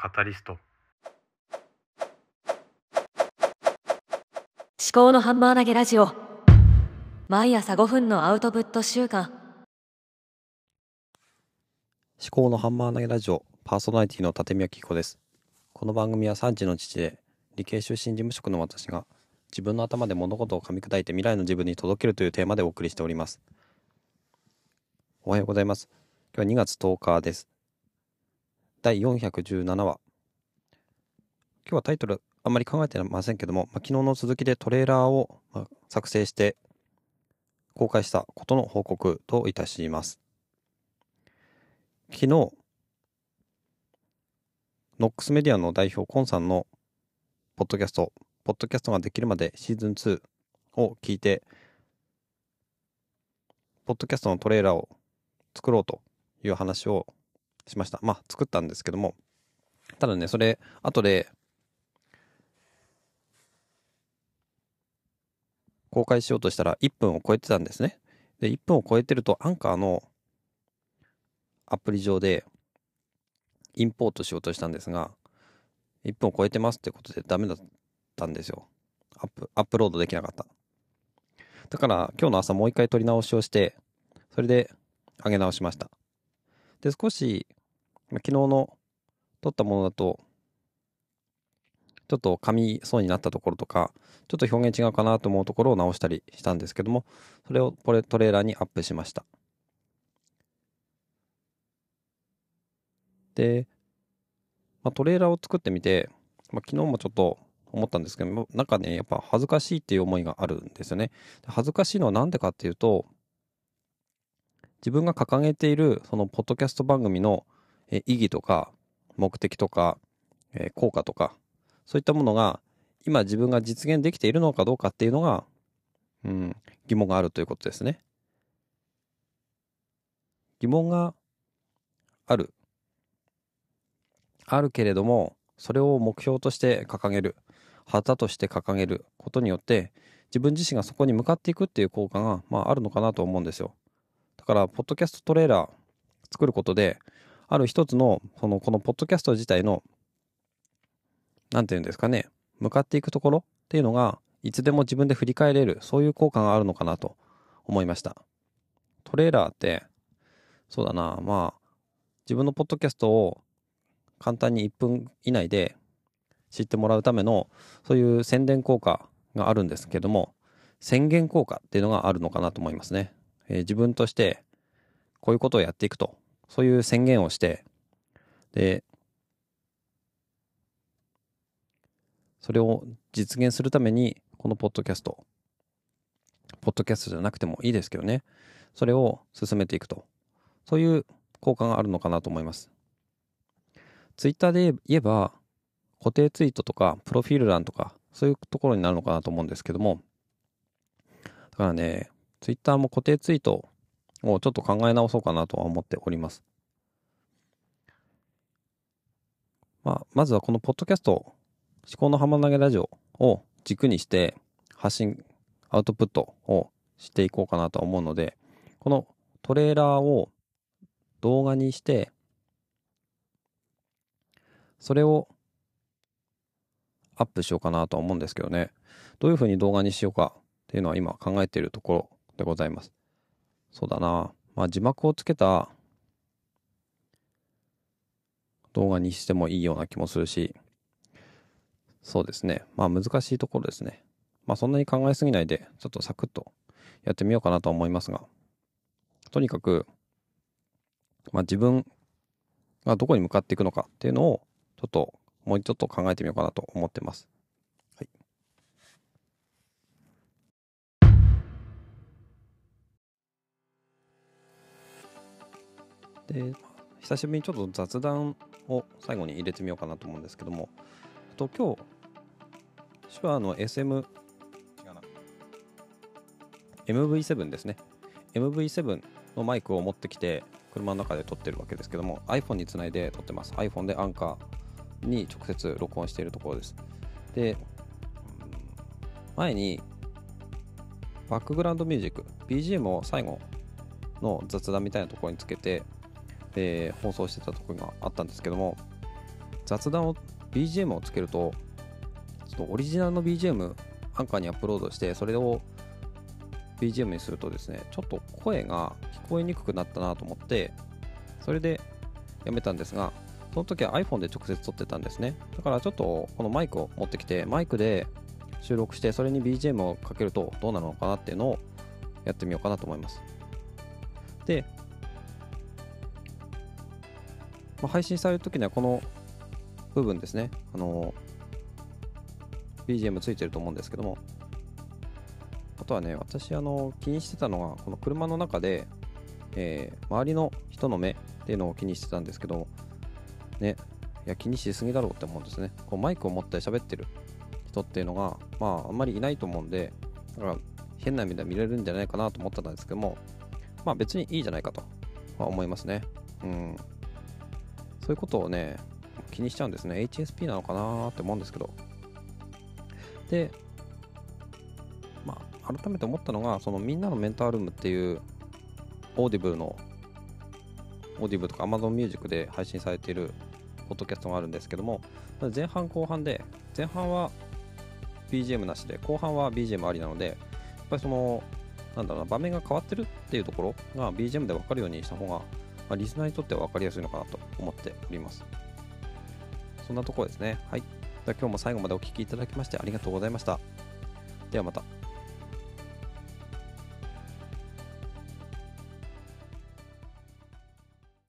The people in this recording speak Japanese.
カタリスト。思考のハンマー投げラジオ。毎朝5分のアウトプット週間。思考のハンマー投げラジオ。パーソナリティの立宮紀子です。この番組は3児の父で理系出身事務職の私が自分の頭で物事を噛み砕いて未来の自分に届けるというテーマでお送りしております。おはようございます。今日は2月10日です第417話。今日はタイトルあんまり考えてませんけども、まあ、昨日の続きでトレーラーをまあ作成して公開したことの報告といたします。昨日ノックスメディアの代表コンさんのポッドキャストポッドキャストができるまでシーズン2を聞いてポッドキャストのトレーラーを作ろうという話をしました。まあ、作ったんですけども、ただね、それ、後で、公開しようとしたら1分を超えてたんですね。で、1分を超えてると、アンカーのアプリ上で、インポートしようとしたんですが、1分を超えてますってことでダメだったんですよ。アップ、アップロードできなかった。だから今日の朝もう一回撮り直しをして、それで上げ直しました。で、少し昨日の撮ったものだと、ちょっと噛みそうになったところとか、ちょっと表現違うかなと思うところを直したりしたんですけども、それをこれトレーラーにアップしました。で、まあ、トレーラーを作ってみて、まあ、昨日もちょっと思ったんですけどなんかね、やっぱ恥ずかしいっていう思いがあるんですよね。恥ずかしいのは何でかっていうと、自分が掲げているそのポッドキャスト番組のえ意義とか目的とか、え効果とかそういったものが今自分が実現できているのかどうかっていうのが、うん、疑問があるということですね。疑問がある。あるけれどもそれを目標として掲げる旗として掲げることによって自分自身がそこに向かっていくっていう効果が、まあ、あるのかなと思うんですよ。だからポッドキャストトレーラー作ることである一つの、その、このポッドキャスト自体の、なんていうんですかね、向かっていくところっていうのが、いつでも自分で振り返れる、そういう効果があるのかなと思いました。トレーラーって、そうだな、まあ、自分のポッドキャストを簡単に1分以内で知ってもらうための、そういう宣伝効果があるんですけども、宣言効果っていうのがあるのかなと思いますね。えー、自分として、こういうことをやっていくとそういう宣言をして、で、それを実現するために、このポッドキャスト、ポッドキャストじゃなくてもいいですけどね、それを進めていくと。そういう効果があるのかなと思います。ツイッターで言えば、固定ツイートとか、プロフィール欄とか、そういうところになるのかなと思うんですけども、だからね、ツイッターも固定ツイートをちょっと考え直そうかなとは思っております。まあ、まずはこのポッドキャスト、思考の浜投げラジオを軸にして発信、アウトプットをしていこうかなと思うので、このトレーラーを動画にして、それをアップしようかなと思うんですけどね。どういうふうに動画にしようかっていうのは今考えているところでございます。そうだな。まあ字幕をつけた動画にしてもいいような気もするし、そうですね。まあ難しいところですね。まあそんなに考えすぎないで、ちょっとサクッとやってみようかなと思いますが、とにかく、まあ自分がどこに向かっていくのかっていうのを、ちょっともうちょっと考えてみようかなと思ってます。で、久しぶりにちょっと雑談を最後に入れてみようかなと思うんですけども、と今日、手話の SM、MV7 ですね。MV7 のマイクを持ってきて、車の中で撮ってるわけですけども、iPhone につないで撮ってます。iPhone でアンカーに直接録音しているところです。で、前に、バックグラウンドミュージック、BGM を最後の雑談みたいなところにつけて、えー、放送してたところがあったんですけども雑談を BGM をつけるとちょっとオリジナルの BGM アンカーにアップロードしてそれを BGM にするとですねちょっと声が聞こえにくくなったなと思ってそれでやめたんですがその時は iPhone で直接撮ってたんですね。だからちょっとこのマイクを持ってきてマイクで収録してそれに BGM をかけるとどうなるのかなっていうのをやってみようかなと思います。で、まあ、配信される時にはこの部分ですね。あの BGM ついてると思うんですけども。あとはね私あの気にしてたのがこの車の中で、えー周りの人の目っていうのを気にしてたんですけどねいや気にしすぎだろうって思うんですね。こうマイクを持って喋ってる人っていうのがまああんまりいないと思うんでだから変な目で見れるんじゃないかなと思ってたんですけども。まあ別にいいじゃないかとは思いますね。うん。そういうことをね気にしちゃうんですね。HSP なのかなって思うんですけど。でまあ改めて思ったのがそのみんなのメンタールームっていうオーディブルのオーディブルとか Amazon Music で配信されているポッドキャストがあるんですけども前半後半で前半は BGM なしで後半は BGM ありなのでやっぱりそのなんだろうな場面が変わってるっていうところが BGM で分かるようにした方が、まあ、リスナーにとっては分かりやすいのかなと思っております。そんなところですね。はい。では今日も最後までお聴きいただきましてありがとうございました。ではまた。